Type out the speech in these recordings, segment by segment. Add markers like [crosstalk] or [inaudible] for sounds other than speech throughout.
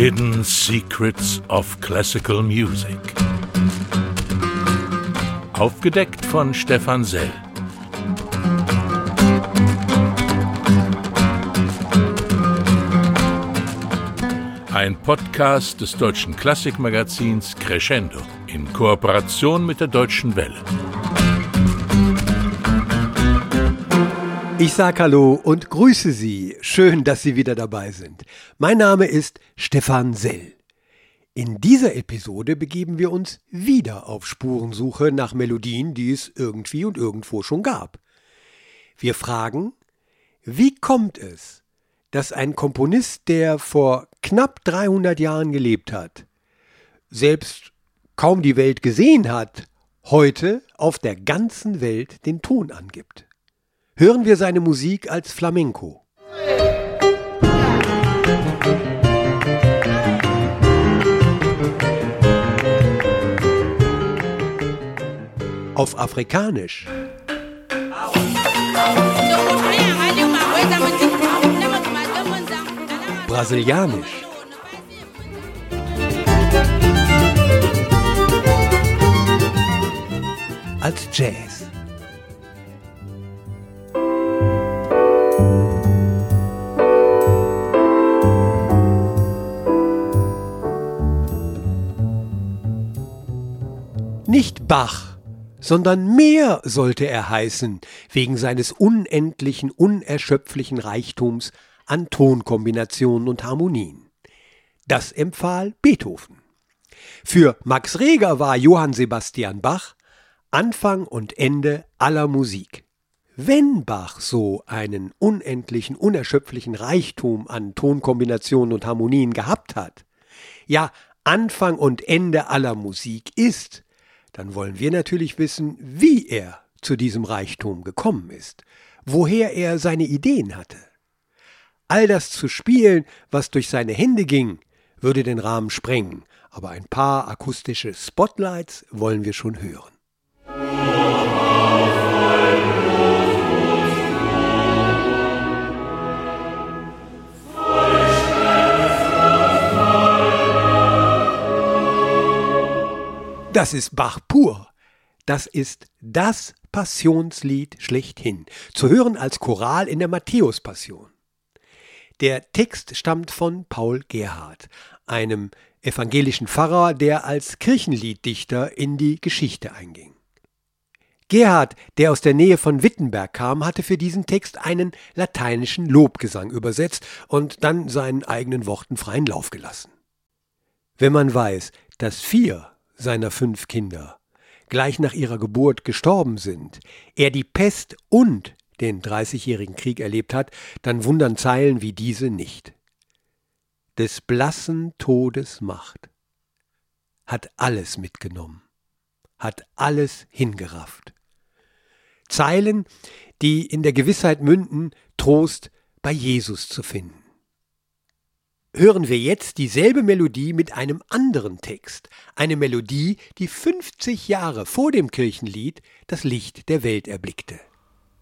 Hidden Secrets of Classical Music. Aufgedeckt von Stefan Sell. Ein Podcast des deutschen Klassikmagazins Crescendo in Kooperation mit der Deutschen Welle. Ich sag Hallo und grüße Sie. Schön, dass Sie wieder dabei sind. Mein Name ist Stefan Sell. In dieser Episode begeben wir uns wieder auf Spurensuche nach Melodien, die es irgendwie und irgendwo schon gab. Wir fragen, wie kommt es, dass ein Komponist, der vor knapp 300 Jahren gelebt hat, selbst kaum die Welt gesehen hat, heute auf der ganzen Welt den Ton angibt? Hören wir seine Musik als Flamenco. Auf Afrikanisch. Brasilianisch. Als Jazz. Bach, sondern mehr sollte er heißen, wegen seines unendlichen, unerschöpflichen Reichtums an Tonkombinationen und Harmonien. Das empfahl Beethoven. Für Max Reger war Johann Sebastian Bach Anfang und Ende aller Musik. Wenn Bach so einen unendlichen, unerschöpflichen Reichtum an Tonkombinationen und Harmonien gehabt hat, ja Anfang und Ende aller Musik ist, dann wollen wir natürlich wissen, wie er zu diesem Reichtum gekommen ist, woher er seine Ideen hatte. All das zu spielen, was durch seine Hände ging, würde den Rahmen sprengen, aber ein paar akustische Spotlights wollen wir schon hören. Das ist Bach pur. Das ist das Passionslied schlechthin, zu hören als Choral in der Matthäus-Passion. Der Text stammt von Paul Gerhard, einem evangelischen Pfarrer, der als Kirchenlieddichter in die Geschichte einging. Gerhard, der aus der Nähe von Wittenberg kam, hatte für diesen Text einen lateinischen Lobgesang übersetzt und dann seinen eigenen Worten freien Lauf gelassen. Wenn man weiß, dass vier seiner fünf Kinder gleich nach ihrer Geburt gestorben sind, er die Pest und den Dreißigjährigen Krieg erlebt hat, dann wundern Zeilen wie diese nicht. Des blassen Todes Macht hat alles mitgenommen, hat alles hingerafft. Zeilen, die in der Gewissheit münden, Trost bei Jesus zu finden hören wir jetzt dieselbe Melodie mit einem anderen Text. Eine Melodie, die 50 Jahre vor dem Kirchenlied das Licht der Welt erblickte.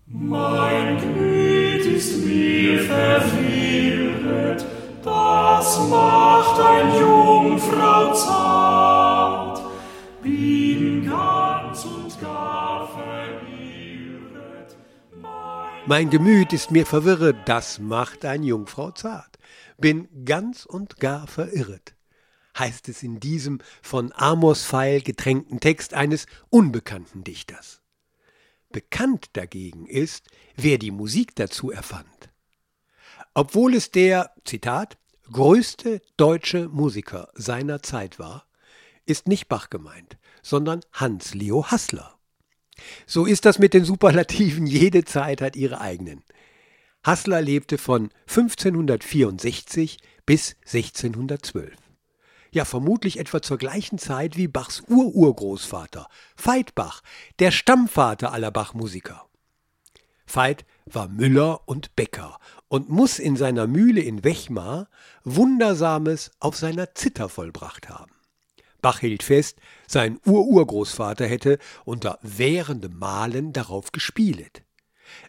Mein Gemüt ist mir verwirret, das macht ein Jungfrau zart, bin ganz und gar verirret. Mein, mein Gemüt ist mir verwirret, das macht ein Jungfrau zart bin ganz und gar verirret, heißt es in diesem von Amos Pfeil getränkten Text eines unbekannten Dichters. Bekannt dagegen ist, wer die Musik dazu erfand. Obwohl es der, Zitat, größte deutsche Musiker seiner Zeit war, ist nicht Bach gemeint, sondern Hans Leo Hassler. So ist das mit den Superlativen, jede Zeit hat ihre eigenen. Hassler lebte von 1564 bis 1612. Ja, vermutlich etwa zur gleichen Zeit wie Bachs Ururgroßvater, Veit Bach, der Stammvater aller Bach-Musiker. Veit war Müller und Bäcker und muss in seiner Mühle in Wechmar Wundersames auf seiner Zither vollbracht haben. Bach hielt fest, sein Ururgroßvater hätte unter währendem Malen darauf gespielet.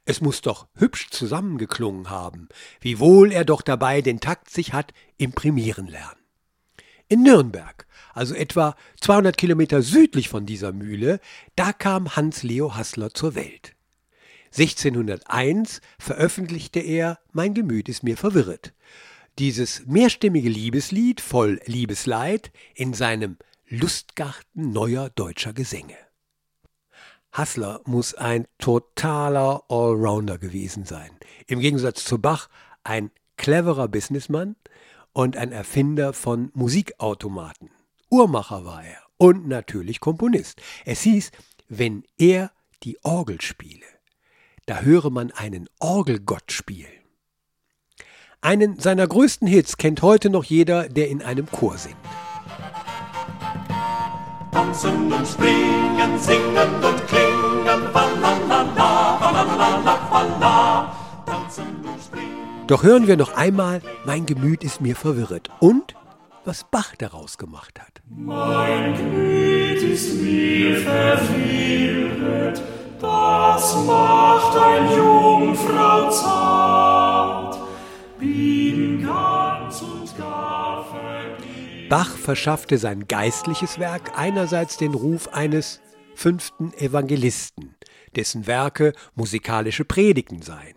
Es muss doch hübsch zusammengeklungen haben, wie wohl er doch dabei den Takt sich hat imprimieren lernen. In Nürnberg, also etwa 200 Kilometer südlich von dieser Mühle, da kam Hans Leo Hassler zur Welt. 1601 veröffentlichte er Mein Gemüt ist mir verwirret. Dieses mehrstimmige Liebeslied voll Liebesleid in seinem Lustgarten neuer deutscher Gesänge. Hassler muss ein totaler Allrounder gewesen sein. Im Gegensatz zu Bach ein cleverer Businessman und ein Erfinder von Musikautomaten. Uhrmacher war er und natürlich Komponist. Es hieß, wenn er die Orgel spiele, da höre man einen Orgelgott spielen. Einen seiner größten Hits kennt heute noch jeder, der in einem Chor singt. Tanzen und springen, singen und klingen, walalala, walalala, walla. Tanzen und springen. Doch hören wir noch einmal, mein Gemüt ist mir verwirret und was Bach daraus gemacht hat. Mein Gemüt ist mir verwirret, das macht ein Jungfrau zart, bin Bach verschaffte sein geistliches Werk einerseits den Ruf eines fünften Evangelisten, dessen Werke musikalische Predigten seien.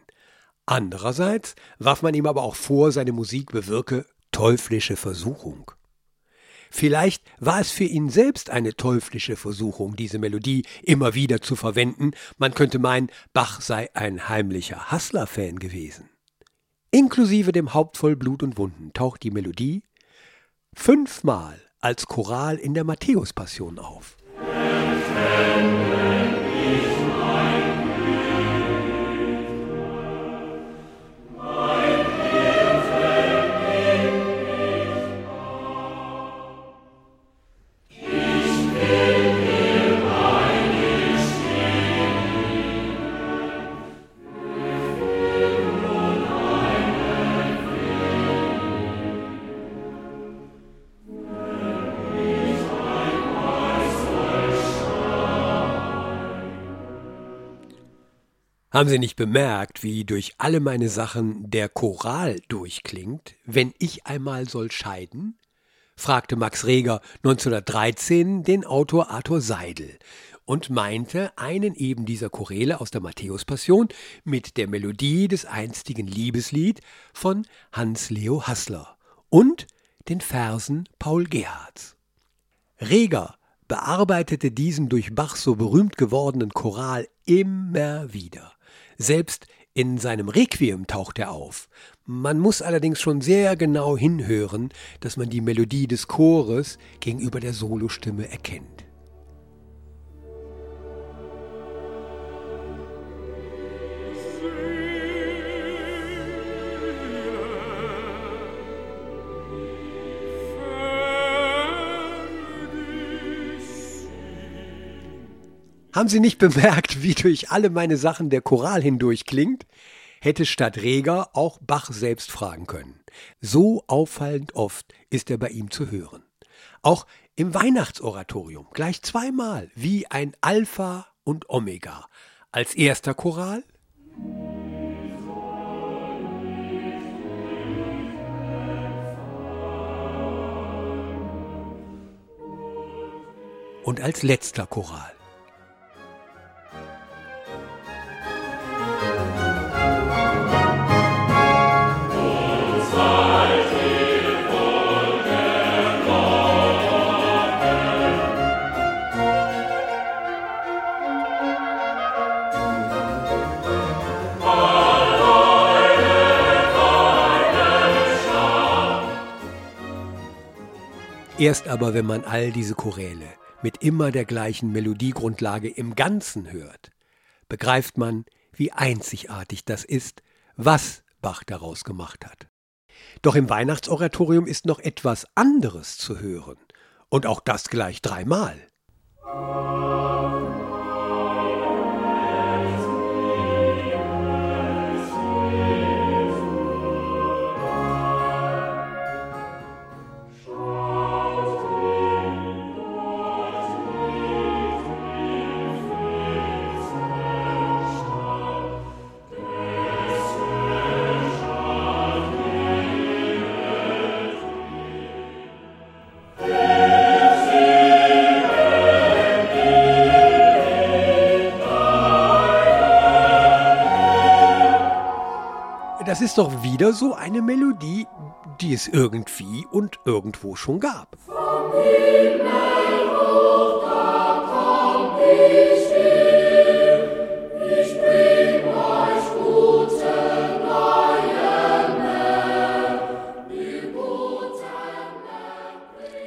Andererseits warf man ihm aber auch vor, seine Musik bewirke teuflische Versuchung. Vielleicht war es für ihn selbst eine teuflische Versuchung, diese Melodie immer wieder zu verwenden. Man könnte meinen, Bach sei ein heimlicher Hassler-Fan gewesen. Inklusive dem Haupt voll Blut und Wunden taucht die Melodie fünfmal als Choral in der Matthäus-Passion auf. Haben Sie nicht bemerkt, wie durch alle meine Sachen der Choral durchklingt, wenn ich einmal soll scheiden? fragte Max Reger 1913 den Autor Arthur Seidel und meinte einen eben dieser Choräle aus der Matthäus-Passion mit der Melodie des einstigen Liebeslied von Hans Leo Hassler und den Versen Paul Gerhards. Reger bearbeitete diesen durch Bach so berühmt gewordenen Choral immer wieder. Selbst in seinem Requiem taucht er auf. Man muss allerdings schon sehr genau hinhören, dass man die Melodie des Chores gegenüber der Solostimme erkennt. Haben Sie nicht bemerkt, wie durch alle meine Sachen der Choral hindurch klingt? Hätte statt Reger auch Bach selbst fragen können. So auffallend oft ist er bei ihm zu hören. Auch im Weihnachtsoratorium gleich zweimal wie ein Alpha und Omega. Als erster Choral und als letzter Choral. Erst aber, wenn man all diese Choräle mit immer der gleichen Melodiegrundlage im Ganzen hört, begreift man, wie einzigartig das ist, was Bach daraus gemacht hat. Doch im Weihnachtsoratorium ist noch etwas anderes zu hören, und auch das gleich dreimal. Das ist doch wieder so eine Melodie, die es irgendwie und irgendwo schon gab.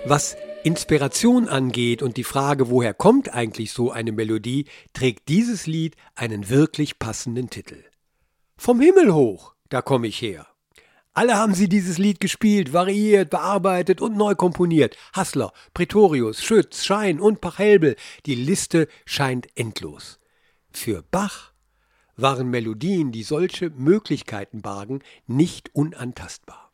Was Inspiration angeht und die Frage, woher kommt eigentlich so eine Melodie, trägt dieses Lied einen wirklich passenden Titel. Vom Himmel hoch, da komme ich her. Alle haben sie dieses Lied gespielt, variiert, bearbeitet und neu komponiert. Hassler, Pretorius, Schütz, Schein und Pachelbel. Die Liste scheint endlos. Für Bach waren Melodien, die solche Möglichkeiten bargen, nicht unantastbar.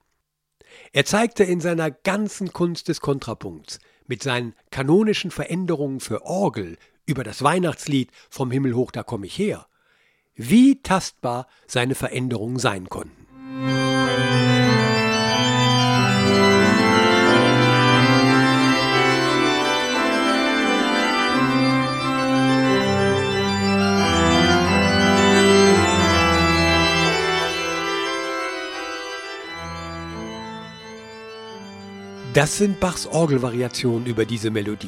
Er zeigte in seiner ganzen Kunst des Kontrapunkts mit seinen kanonischen Veränderungen für Orgel über das Weihnachtslied Vom Himmel hoch, da komm ich her, wie tastbar seine Veränderungen sein konnten. Das sind Bachs Orgelvariationen über diese Melodie.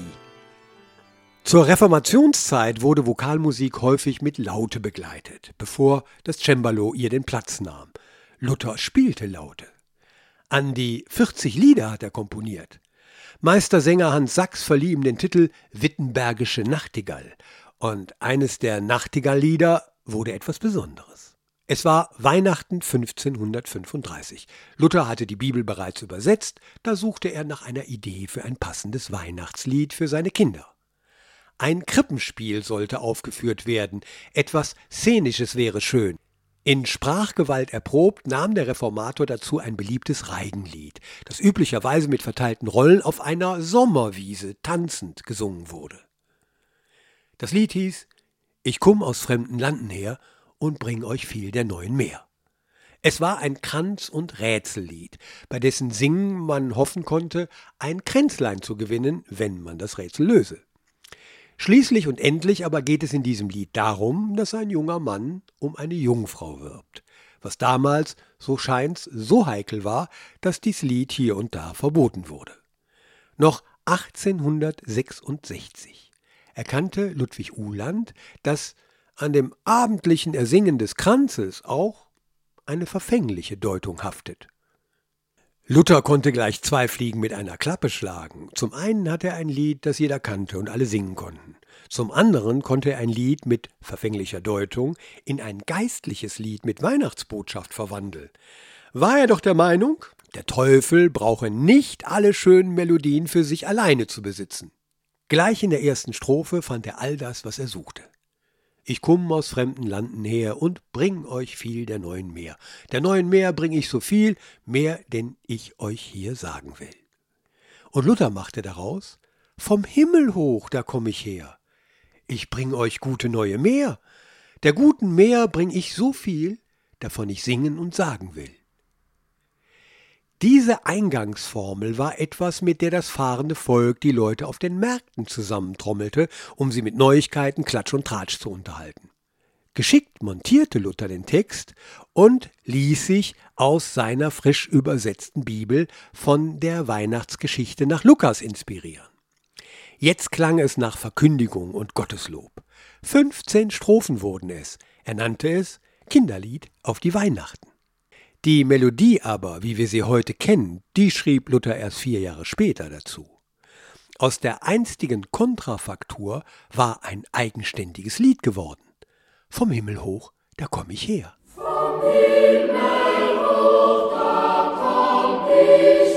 Zur Reformationszeit wurde Vokalmusik häufig mit Laute begleitet, bevor das Cembalo ihr den Platz nahm. Luther spielte Laute. An die 40 Lieder hat er komponiert. Meistersänger Hans Sachs verlieh ihm den Titel Wittenbergische Nachtigall und eines der Nachtigalllieder wurde etwas Besonderes. Es war Weihnachten 1535. Luther hatte die Bibel bereits übersetzt, da suchte er nach einer Idee für ein passendes Weihnachtslied für seine Kinder. Ein Krippenspiel sollte aufgeführt werden, etwas Szenisches wäre schön. In Sprachgewalt erprobt nahm der Reformator dazu ein beliebtes Reigenlied, das üblicherweise mit verteilten Rollen auf einer Sommerwiese tanzend gesungen wurde. Das Lied hieß Ich komm aus fremden Landen her und bring euch viel der neuen Meer. Es war ein Kranz- und Rätsellied, bei dessen Singen man hoffen konnte, ein Kränzlein zu gewinnen, wenn man das Rätsel löse. Schließlich und endlich aber geht es in diesem Lied darum, dass ein junger Mann um eine Jungfrau wirbt, was damals, so scheint's, so heikel war, dass dies Lied hier und da verboten wurde. Noch 1866 erkannte Ludwig Uhland, dass an dem abendlichen Ersingen des Kranzes auch eine verfängliche Deutung haftet. Luther konnte gleich zwei Fliegen mit einer Klappe schlagen. Zum einen hatte er ein Lied, das jeder kannte und alle singen konnten. Zum anderen konnte er ein Lied mit verfänglicher Deutung in ein geistliches Lied mit Weihnachtsbotschaft verwandeln. War er doch der Meinung, der Teufel brauche nicht alle schönen Melodien für sich alleine zu besitzen. Gleich in der ersten Strophe fand er all das, was er suchte. Ich kumm aus fremden Landen her und bring euch viel der neuen Meer. Der neuen Meer bring ich so viel, mehr denn ich euch hier sagen will. Und Luther machte daraus, vom Himmel hoch, da komm ich her. Ich bring euch gute neue Meer. Der guten Meer bring ich so viel, davon ich singen und sagen will. Diese Eingangsformel war etwas, mit der das fahrende Volk die Leute auf den Märkten zusammentrommelte, um sie mit Neuigkeiten, Klatsch und Tratsch zu unterhalten. Geschickt montierte Luther den Text und ließ sich aus seiner frisch übersetzten Bibel von der Weihnachtsgeschichte nach Lukas inspirieren. Jetzt klang es nach Verkündigung und Gotteslob. 15 Strophen wurden es. Er nannte es Kinderlied auf die Weihnachten. Die Melodie aber, wie wir sie heute kennen, die schrieb Luther erst vier Jahre später dazu. Aus der einstigen Kontrafaktur war ein eigenständiges Lied geworden. Vom Himmel hoch, da komm ich her. Vom Himmel hoch, da komm ich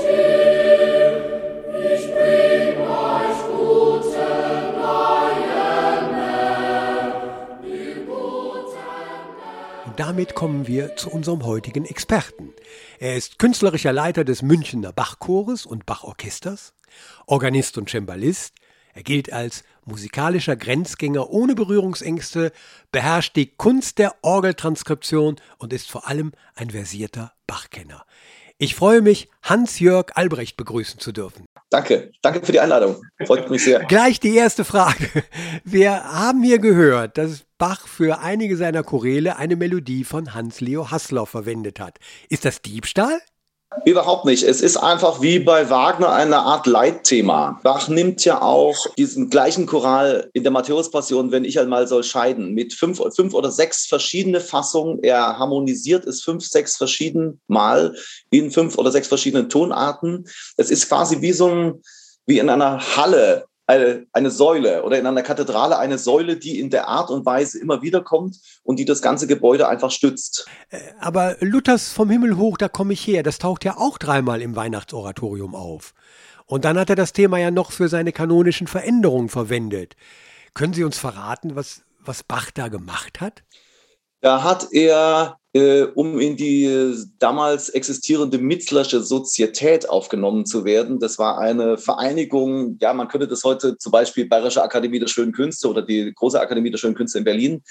damit kommen wir zu unserem heutigen Experten. Er ist künstlerischer Leiter des Münchener Bachchores und Bachorchesters, Organist und Cembalist. Er gilt als musikalischer Grenzgänger ohne Berührungsängste, beherrscht die Kunst der Orgeltranskription und ist vor allem ein versierter Bachkenner. Ich freue mich, Hans-Jörg Albrecht begrüßen zu dürfen. Danke, danke für die Einladung. Freut mich sehr. Gleich die erste Frage. [laughs] Wir haben hier gehört, dass Bach für einige seiner Choräle eine Melodie von Hans-Leo Hassler verwendet hat. Ist das Diebstahl? Überhaupt nicht. Es ist einfach wie bei Wagner eine Art Leitthema. Bach nimmt ja auch diesen gleichen Choral in der Matthäus-Passion, wenn ich einmal soll scheiden, mit fünf, fünf oder sechs verschiedene Fassungen. Er harmonisiert es fünf, sechs verschieden Mal in fünf oder sechs verschiedenen Tonarten. Es ist quasi wie so ein, wie in einer Halle eine, eine Säule oder in einer Kathedrale eine Säule, die in der Art und Weise immer wieder kommt und die das ganze Gebäude einfach stützt. Äh, aber Luthers vom Himmel hoch, da komme ich her, das taucht ja auch dreimal im Weihnachtsoratorium auf. Und dann hat er das Thema ja noch für seine kanonischen Veränderungen verwendet. Können Sie uns verraten, was, was Bach da gemacht hat? Da hat er um in die damals existierende Mitzlersche Sozietät aufgenommen zu werden. Das war eine Vereinigung, ja, man könnte das heute zum Beispiel Bayerische Akademie der Schönen Künste oder die Große Akademie der Schönen Künste in Berlin,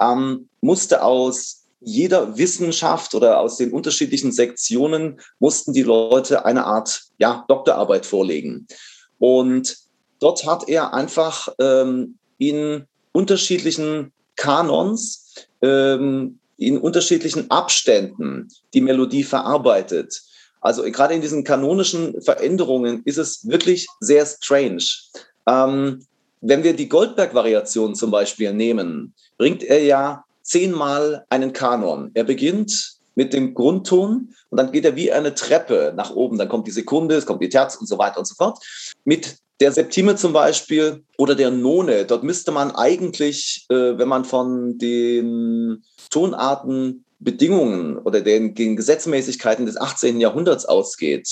ähm, musste aus jeder Wissenschaft oder aus den unterschiedlichen Sektionen mussten die Leute eine Art ja, Doktorarbeit vorlegen. Und dort hat er einfach ähm, in unterschiedlichen Kanons ähm, in unterschiedlichen Abständen die Melodie verarbeitet. Also gerade in diesen kanonischen Veränderungen ist es wirklich sehr strange. Ähm, wenn wir die Goldberg-Variation zum Beispiel nehmen, bringt er ja zehnmal einen Kanon. Er beginnt mit dem Grundton und dann geht er wie eine Treppe nach oben. Dann kommt die Sekunde, es kommt die Terz und so weiter und so fort. Mit der Septime zum Beispiel oder der None, dort müsste man eigentlich, äh, wenn man von den Tonartenbedingungen oder den, den Gesetzmäßigkeiten des 18. Jahrhunderts ausgeht,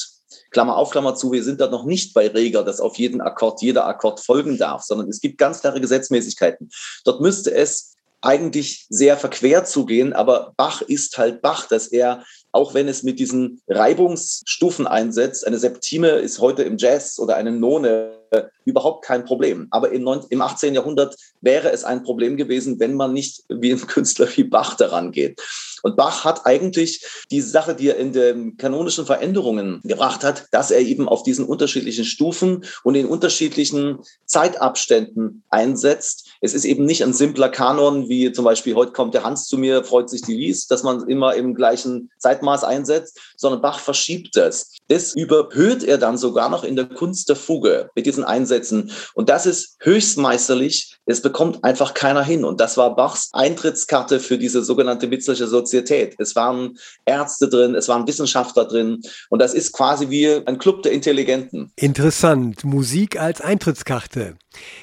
Klammer auf, Klammer zu, wir sind da noch nicht bei Reger, dass auf jeden Akkord jeder Akkord folgen darf, sondern es gibt ganz klare Gesetzmäßigkeiten. Dort müsste es eigentlich sehr verquert zugehen, aber Bach ist halt Bach, dass er auch wenn es mit diesen Reibungsstufen einsetzt. Eine Septime ist heute im Jazz oder eine None überhaupt kein Problem. Aber im, 19, im 18. Jahrhundert wäre es ein Problem gewesen, wenn man nicht wie ein Künstler wie Bach daran geht. Und Bach hat eigentlich die Sache, die er in den kanonischen Veränderungen gebracht hat, dass er eben auf diesen unterschiedlichen Stufen und in unterschiedlichen Zeitabständen einsetzt. Es ist eben nicht ein simpler Kanon, wie zum Beispiel heute kommt der Hans zu mir, freut sich die Lies, dass man immer im gleichen Zeitmaß einsetzt, sondern Bach verschiebt es. Das überhöht er dann sogar noch in der Kunst der Fuge mit diesen Einsätzen. Und das ist höchstmeisterlich. Es bekommt einfach keiner hin. Und das war Bachs Eintrittskarte für diese sogenannte Witzliche Sozietät. Es waren Ärzte drin, es waren Wissenschaftler drin. Und das ist quasi wie ein Club der Intelligenten. Interessant. Musik als Eintrittskarte.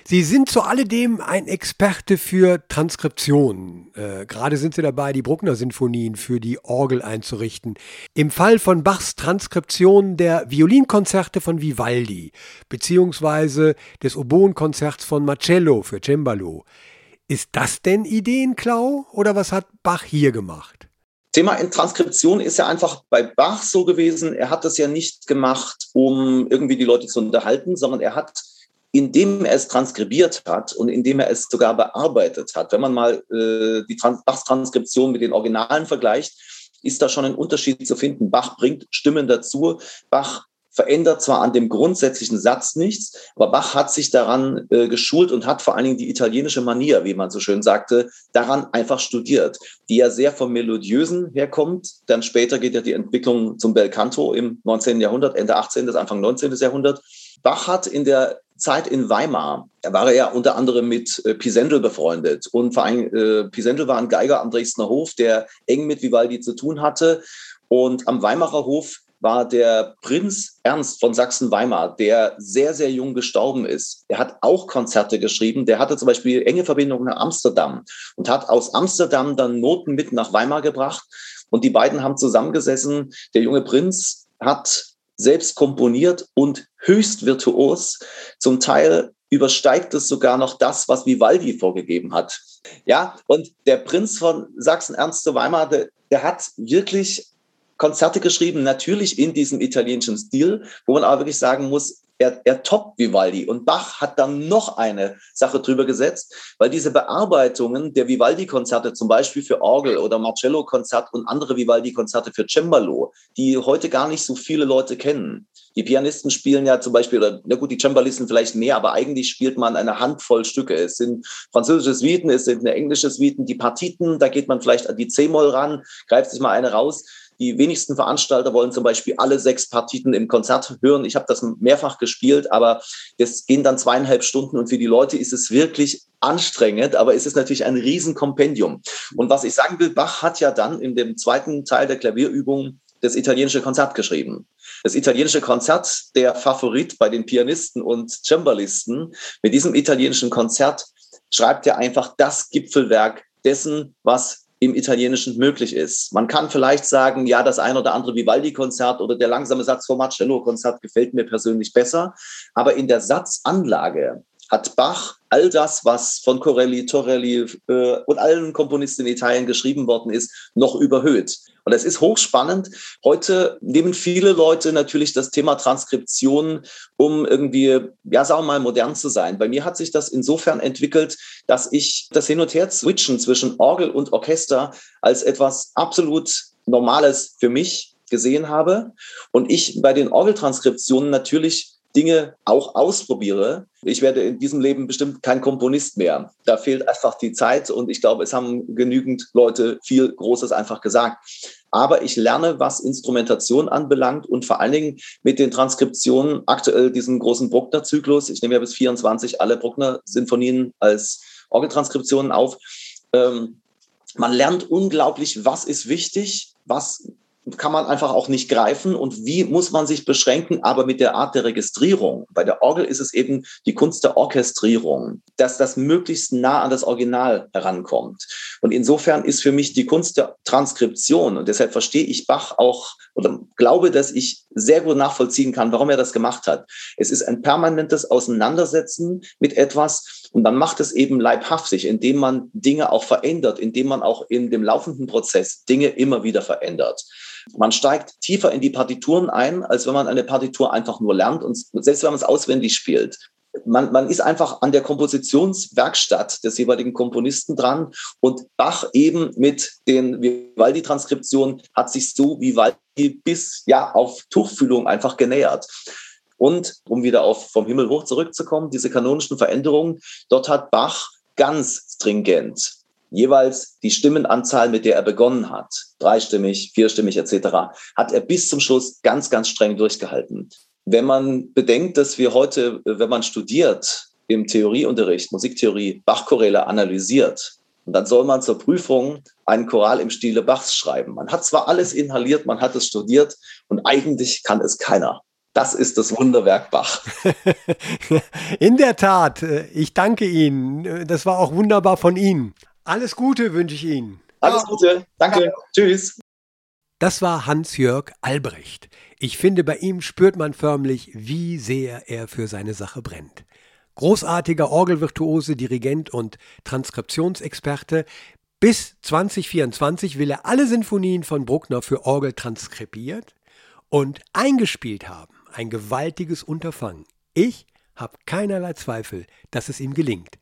Sie sind zu alledem ein Experte für Transkriptionen. Äh, gerade sind Sie dabei, die Bruckner-Sinfonien für die Orgel einzurichten. Im Fall von Bachs Transkription der Violinkonzerte von Vivaldi beziehungsweise des Oboenkonzerts von Marcello für Cembalo. Ist das denn Ideenklau oder was hat Bach hier gemacht? Thema in Transkription ist ja einfach bei Bach so gewesen, er hat das ja nicht gemacht, um irgendwie die Leute zu unterhalten, sondern er hat indem er es transkribiert hat und indem er es sogar bearbeitet hat. Wenn man mal äh, die Trans Bachs Transkription mit den Originalen vergleicht, ist da schon ein Unterschied zu finden. Bach bringt Stimmen dazu. Bach verändert zwar an dem grundsätzlichen Satz nichts, aber Bach hat sich daran äh, geschult und hat vor allen Dingen die italienische Manier, wie man so schön sagte, daran einfach studiert, die ja sehr vom Melodiösen herkommt. Dann später geht ja die Entwicklung zum Bel Canto im 19. Jahrhundert, Ende 18. bis Anfang 19. Jahrhundert. Bach hat in der Zeit in Weimar, war er ja unter anderem mit äh, Pisendel befreundet. Und vor allem, äh, Pisendel war ein Geiger am Dresdner Hof, der eng mit Vivaldi zu tun hatte. Und am Weimarer Hof war der Prinz Ernst von Sachsen-Weimar, der sehr, sehr jung gestorben ist. Er hat auch Konzerte geschrieben. Der hatte zum Beispiel enge Verbindungen nach Amsterdam und hat aus Amsterdam dann Noten mit nach Weimar gebracht. Und die beiden haben zusammengesessen. Der junge Prinz hat selbst komponiert und höchst virtuos. Zum Teil übersteigt es sogar noch das, was Vivaldi vorgegeben hat. Ja, und der Prinz von Sachsen, Ernst zu Weimar, der, der hat wirklich Konzerte geschrieben, natürlich in diesem italienischen Stil, wo man aber wirklich sagen muss, er, er toppt Vivaldi. Und Bach hat dann noch eine Sache drüber gesetzt, weil diese Bearbeitungen der Vivaldi-Konzerte, zum Beispiel für Orgel oder Marcello-Konzert und andere Vivaldi-Konzerte für Cembalo, die heute gar nicht so viele Leute kennen. Die Pianisten spielen ja zum Beispiel, oder na gut, die Cembalisten vielleicht mehr, aber eigentlich spielt man eine Handvoll Stücke. Es sind französische Suiten, es sind englische Suiten, die Partiten, da geht man vielleicht an die C-Moll ran, greift sich mal eine raus. Die wenigsten Veranstalter wollen zum Beispiel alle sechs Partiten im Konzert hören. Ich habe das mehrfach gespielt, aber das gehen dann zweieinhalb Stunden und für die Leute ist es wirklich anstrengend, aber es ist natürlich ein Riesenkompendium. Und was ich sagen will, Bach hat ja dann in dem zweiten Teil der Klavierübung das italienische Konzert geschrieben. Das italienische Konzert, der Favorit bei den Pianisten und Cembalisten, mit diesem italienischen Konzert schreibt er einfach das Gipfelwerk dessen, was im Italienischen möglich ist. Man kann vielleicht sagen, ja, das ein oder andere Vivaldi-Konzert oder der langsame Satz vom Marcello-Konzert gefällt mir persönlich besser. Aber in der Satzanlage hat Bach all das, was von Corelli, Torelli äh, und allen Komponisten in Italien geschrieben worden ist, noch überhöht. Und es ist hochspannend. Heute nehmen viele Leute natürlich das Thema Transkription, um irgendwie, ja, sagen wir mal, modern zu sein. Bei mir hat sich das insofern entwickelt, dass ich das Hin- und Her switchen zwischen Orgel und Orchester als etwas absolut Normales für mich gesehen habe. Und ich bei den Orgeltranskriptionen natürlich Dinge auch ausprobiere. Ich werde in diesem Leben bestimmt kein Komponist mehr. Da fehlt einfach die Zeit und ich glaube, es haben genügend Leute viel Großes einfach gesagt. Aber ich lerne, was Instrumentation anbelangt und vor allen Dingen mit den Transkriptionen aktuell diesen großen Bruckner-Zyklus. Ich nehme ja bis 24 alle Bruckner-Sinfonien als Orgeltranskriptionen auf. Ähm, man lernt unglaublich, was ist wichtig, was kann man einfach auch nicht greifen und wie muss man sich beschränken, aber mit der Art der Registrierung. Bei der Orgel ist es eben die Kunst der Orchestrierung, dass das möglichst nah an das Original herankommt. Und insofern ist für mich die Kunst der Transkription und deshalb verstehe ich Bach auch oder glaube, dass ich sehr gut nachvollziehen kann, warum er das gemacht hat. Es ist ein permanentes Auseinandersetzen mit etwas, und dann macht es eben leibhaftig, indem man Dinge auch verändert, indem man auch in dem laufenden Prozess Dinge immer wieder verändert. Man steigt tiefer in die Partituren ein, als wenn man eine Partitur einfach nur lernt und selbst wenn man es auswendig spielt. Man, man ist einfach an der Kompositionswerkstatt des jeweiligen Komponisten dran und Bach eben mit den Vivaldi-Transkriptionen hat sich so Vivaldi bis ja auf Tuchfühlung einfach genähert. Und um wieder auf vom Himmel hoch zurückzukommen, diese kanonischen Veränderungen, dort hat Bach ganz stringent jeweils die Stimmenanzahl, mit der er begonnen hat, dreistimmig, vierstimmig etc., hat er bis zum Schluss ganz, ganz streng durchgehalten. Wenn man bedenkt, dass wir heute, wenn man studiert, im Theorieunterricht, Musiktheorie, Bachchoräle analysiert, und dann soll man zur Prüfung einen Choral im Stile Bachs schreiben. Man hat zwar alles inhaliert, man hat es studiert und eigentlich kann es keiner. Das ist das Wunderwerk Bach. [laughs] In der Tat, äh, ich danke Ihnen. Das war auch wunderbar von Ihnen. Alles Gute wünsche ich Ihnen. Alles Gute. Danke. Tschüss. Das war Hans-Jörg Albrecht. Ich finde, bei ihm spürt man förmlich, wie sehr er für seine Sache brennt. Großartiger Orgelvirtuose, Dirigent und Transkriptionsexperte. Bis 2024 will er alle Sinfonien von Bruckner für Orgel transkribiert und eingespielt haben ein gewaltiges Unterfangen. Ich habe keinerlei Zweifel, dass es ihm gelingt.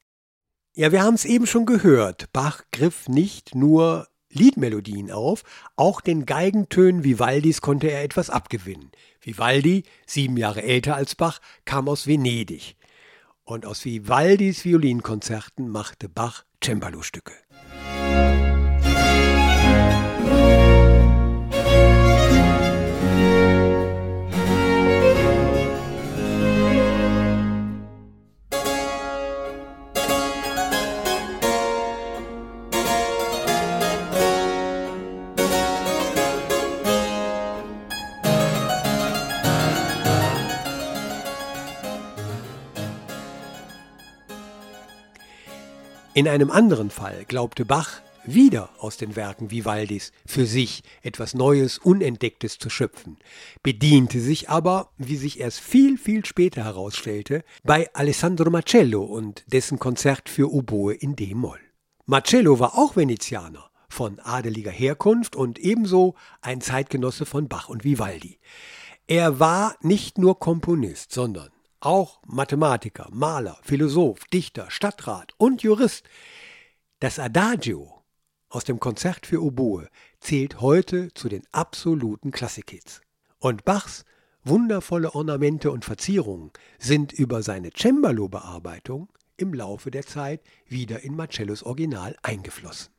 Ja, wir haben es eben schon gehört. Bach griff nicht nur Liedmelodien auf, auch den Geigentönen Vivaldis konnte er etwas abgewinnen. Vivaldi, sieben Jahre älter als Bach, kam aus Venedig. Und aus Vivaldis Violinkonzerten machte Bach Cembalo-Stücke. In einem anderen Fall glaubte Bach, wieder aus den Werken Vivaldis für sich etwas Neues, Unentdecktes zu schöpfen, bediente sich aber, wie sich erst viel, viel später herausstellte, bei Alessandro Marcello und dessen Konzert für Oboe in D-Moll. Marcello war auch Venezianer, von adeliger Herkunft und ebenso ein Zeitgenosse von Bach und Vivaldi. Er war nicht nur Komponist, sondern auch Mathematiker, Maler, Philosoph, Dichter, Stadtrat und Jurist. Das Adagio aus dem Konzert für Oboe zählt heute zu den absoluten Klassikhits. Und Bachs wundervolle Ornamente und Verzierungen sind über seine Cembalo-Bearbeitung im Laufe der Zeit wieder in Marcellos Original eingeflossen.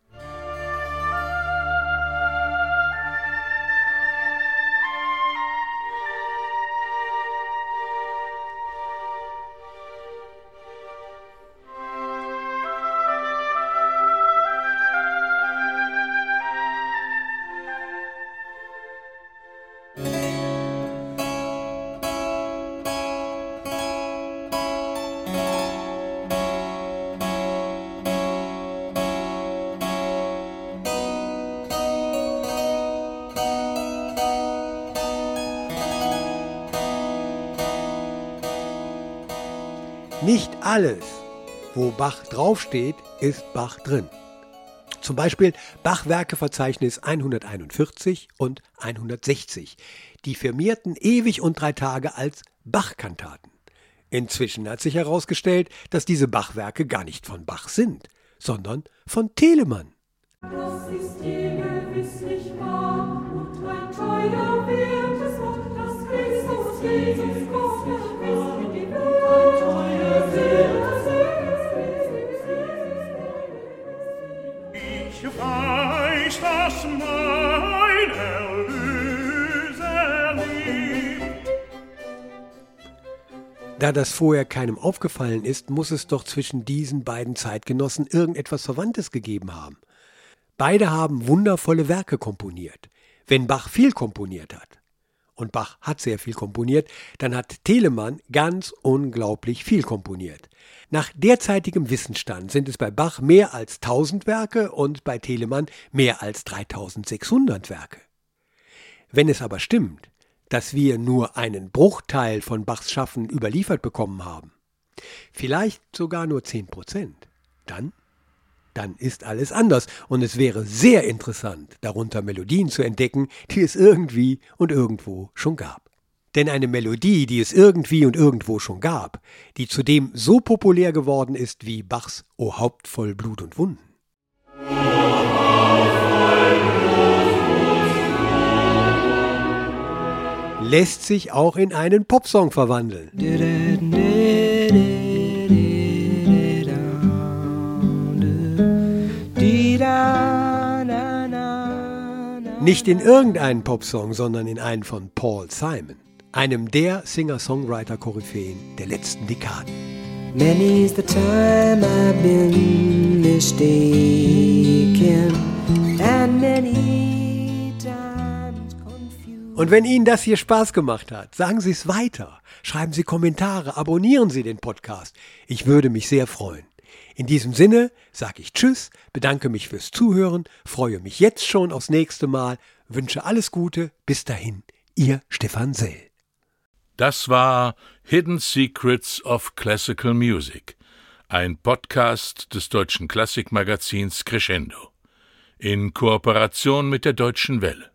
Bach draufsteht, ist Bach drin. Zum Beispiel Bachwerkeverzeichnis 141 und 160. Die firmierten ewig und drei Tage als Bachkantaten. Inzwischen hat sich herausgestellt, dass diese Bachwerke gar nicht von Bach sind, sondern von Telemann. Das ist nicht wahr und ein teuer wertes Wort, das Christus Jesus Gott ist in die Welt. Teuer Da das vorher keinem aufgefallen ist, muss es doch zwischen diesen beiden Zeitgenossen irgendetwas Verwandtes gegeben haben. Beide haben wundervolle Werke komponiert. Wenn Bach viel komponiert hat, und Bach hat sehr viel komponiert, dann hat Telemann ganz unglaublich viel komponiert. Nach derzeitigem Wissensstand sind es bei Bach mehr als 1000 Werke und bei Telemann mehr als 3600 Werke. Wenn es aber stimmt, dass wir nur einen Bruchteil von Bachs Schaffen überliefert bekommen haben, vielleicht sogar nur 10 Prozent, dann dann ist alles anders und es wäre sehr interessant, darunter Melodien zu entdecken, die es irgendwie und irgendwo schon gab. Denn eine Melodie, die es irgendwie und irgendwo schon gab, die zudem so populär geworden ist wie Bachs O Haupt voll Blut und Wunden. Lässt sich auch in einen Popsong verwandeln. Nicht in irgendeinen Popsong, sondern in einen von Paul Simon, einem der Singer-Songwriter-Koryphäen der letzten Dekaden. Many's the time I've been mistaken, and many times confused. Und wenn Ihnen das hier Spaß gemacht hat, sagen Sie es weiter. Schreiben Sie Kommentare, abonnieren Sie den Podcast. Ich würde mich sehr freuen. In diesem Sinne sage ich Tschüss, bedanke mich fürs Zuhören, freue mich jetzt schon aufs nächste Mal, wünsche alles Gute, bis dahin, Ihr Stefan Sell. Das war Hidden Secrets of Classical Music, ein Podcast des deutschen Klassikmagazins Crescendo in Kooperation mit der Deutschen Welle.